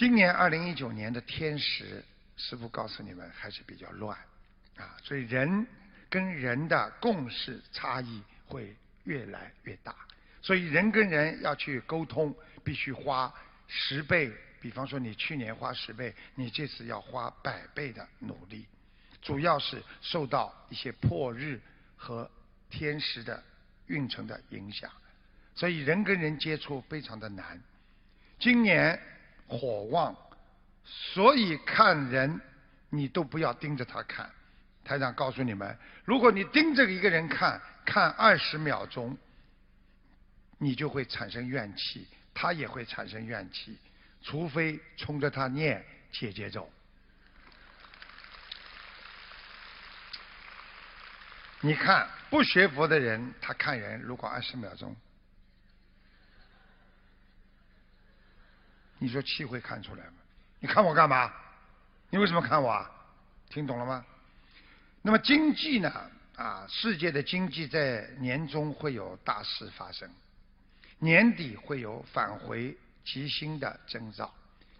今年二零一九年的天时，师傅告诉你们还是比较乱啊，所以人跟人的共识差异会越来越大，所以人跟人要去沟通，必须花十倍。比方说，你去年花十倍，你这次要花百倍的努力。主要是受到一些破日和天时的运程的影响，所以人跟人接触非常的难。今年火旺，所以看人你都不要盯着他看。台长告诉你们，如果你盯着一个人看，看二十秒钟，你就会产生怨气，他也会产生怨气，除非冲着他念姐姐咒。你看，不学佛的人，他看人如果二十秒钟，你说气会看出来吗？你看我干嘛？你为什么看我啊？听懂了吗？那么经济呢？啊，世界的经济在年中会有大事发生，年底会有返回吉星的征兆，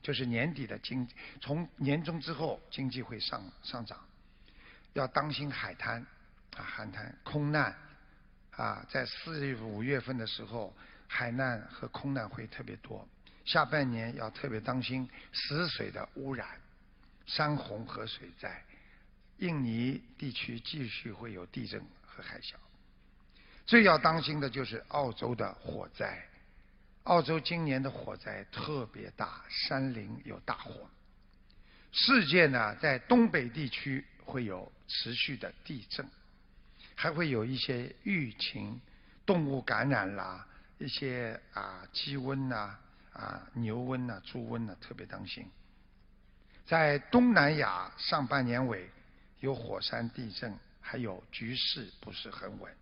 就是年底的经，从年终之后经济会上上涨，要当心海滩。啊，海滩空难啊，在四月五月份的时候，海难和空难会特别多。下半年要特别当心死水的污染、山洪和水灾。印尼地区继续会有地震和海啸。最要当心的就是澳洲的火灾。澳洲今年的火灾特别大，山林有大火。世界呢，在东北地区会有持续的地震。还会有一些疫情，动物感染啦，一些啊鸡瘟呐，啊啊牛瘟呐，猪瘟呐，特别当心。在东南亚上半年尾有火山地震，还有局势不是很稳。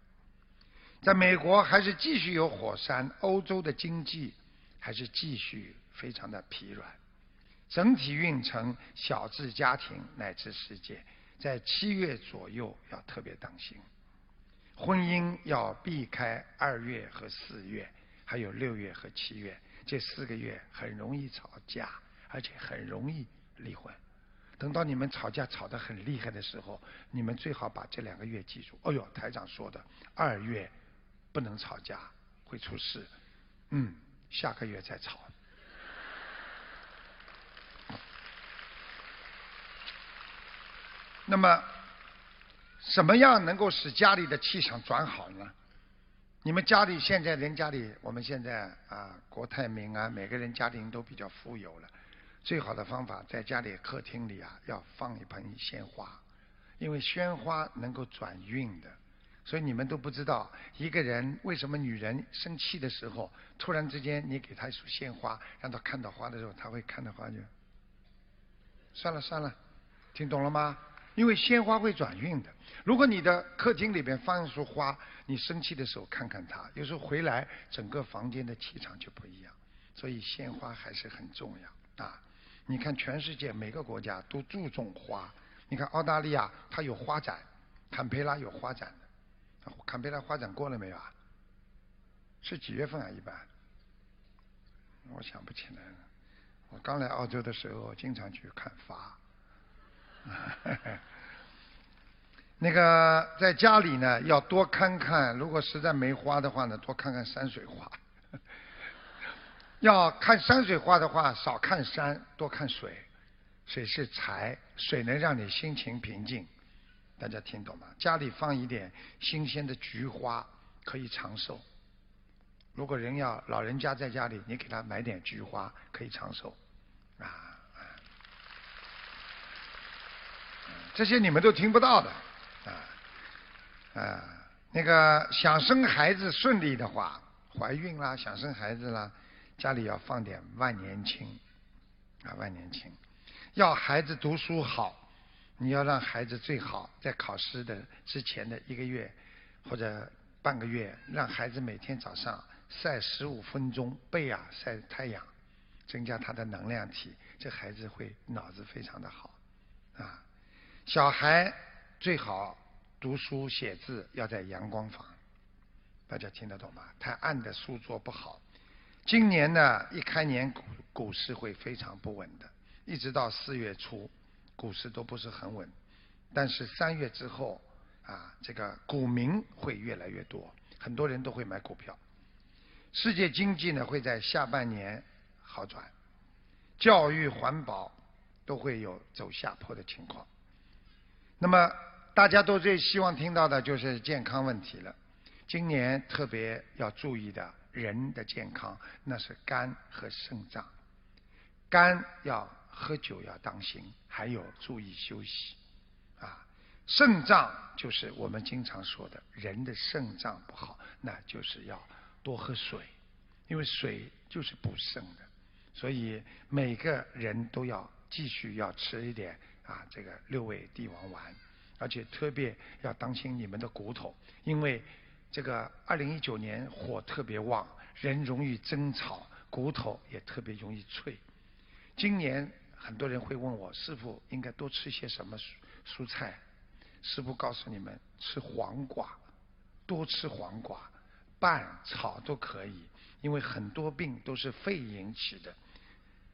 在美国还是继续有火山，欧洲的经济还是继续非常的疲软。整体运程小至家庭乃至世界，在七月左右要特别当心。婚姻要避开二月和四月，还有六月和七月这四个月很容易吵架，而且很容易离婚。等到你们吵架吵得很厉害的时候，你们最好把这两个月记住。哦呦，台长说的二月不能吵架，会出事。嗯，下个月再吵。那么。怎么样能够使家里的气场转好呢？你们家里现在人家里，我们现在啊，国泰民安，每个人家庭都比较富有了。最好的方法，在家里客厅里啊，要放一盆鲜花，因为鲜花能够转运的。所以你们都不知道，一个人为什么女人生气的时候，突然之间你给她一束鲜花，让她看到花的时候，她会看到花就算了算了，听懂了吗？因为鲜花会转运的。如果你的客厅里边放一束花，你生气的时候看看它，有时候回来整个房间的气场就不一样。所以鲜花还是很重要啊！你看全世界每个国家都注重花。你看澳大利亚它有花展，坎培拉有花展的。坎培拉花展过了没有啊？是几月份啊？一般？我想不起来了。我刚来澳洲的时候经常去看花。那个在家里呢，要多看看。如果实在没花的话呢，多看看山水画。要看山水画的话，少看山，多看水。水是财，水能让你心情平静。大家听懂吗？家里放一点新鲜的菊花，可以长寿。如果人要老人家在家里，你给他买点菊花，可以长寿。啊。这些你们都听不到的，啊啊，那个想生孩子顺利的话，怀孕啦，想生孩子啦，家里要放点万年青，啊万年青，要孩子读书好，你要让孩子最好在考试的之前的一个月或者半个月，让孩子每天早上晒十五分钟背啊晒太阳，增加他的能量体，这孩子会脑子非常的好，啊。小孩最好读书写字要在阳光房，大家听得懂吗？太暗的书桌不好。今年呢，一开年股股市会非常不稳的，一直到四月初，股市都不是很稳。但是三月之后，啊，这个股民会越来越多，很多人都会买股票。世界经济呢会在下半年好转，教育、环保都会有走下坡的情况。那么大家都最希望听到的就是健康问题了。今年特别要注意的人的健康，那是肝和肾脏。肝要喝酒要当心，还有注意休息。啊，肾脏就是我们经常说的，人的肾脏不好，那就是要多喝水，因为水就是补肾的。所以每个人都要继续要吃一点啊，这个六味地黄丸，而且特别要当心你们的骨头，因为这个二零一九年火特别旺，人容易争吵，骨头也特别容易脆。今年很多人会问我，师傅应该多吃些什么？蔬蔬菜，师傅告诉你们吃黄瓜，多吃黄瓜，拌炒都可以，因为很多病都是肺引起的，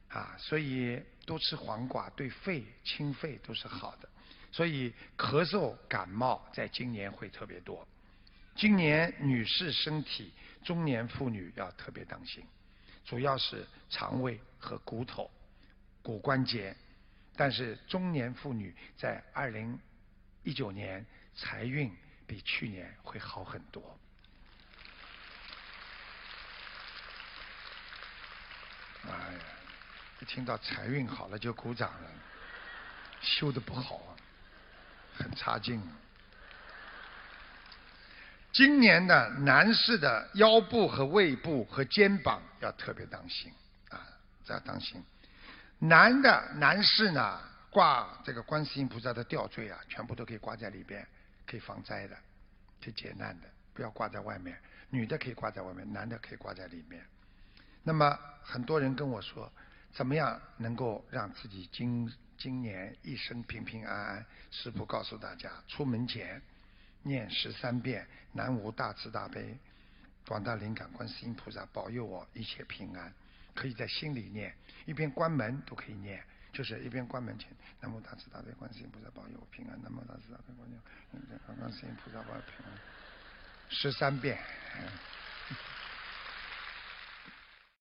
啊，所以多吃黄瓜对肺清肺都是好的，所以咳嗽感冒在今年会特别多，今年女士身体，中年妇女要特别当心，主要是肠胃和骨头、骨关节。但是中年妇女在二零一九年财运比去年会好很多。一听到财运好了就鼓掌了，修的不好啊，很差劲。今年的男士的腰部和胃部和肩膀要特别当心啊，要当心。男的男士呢，挂这个观世音菩萨的吊坠啊，全部都可以挂在里边，可以防灾的，可以解难的，不要挂在外面。女的可以挂在外面，男的可以挂在里面。那么很多人跟我说，怎么样能够让自己今今年一生平平安安？师父告诉大家，出门前念十三遍南无大慈大悲广大灵感观世音菩萨保佑我一切平安。可以在心里念，一边关门都可以念，就是一边关门前，南无大慈大悲观世音菩萨保佑我平安，南无大慈大悲观世音菩萨保佑平安，十三遍。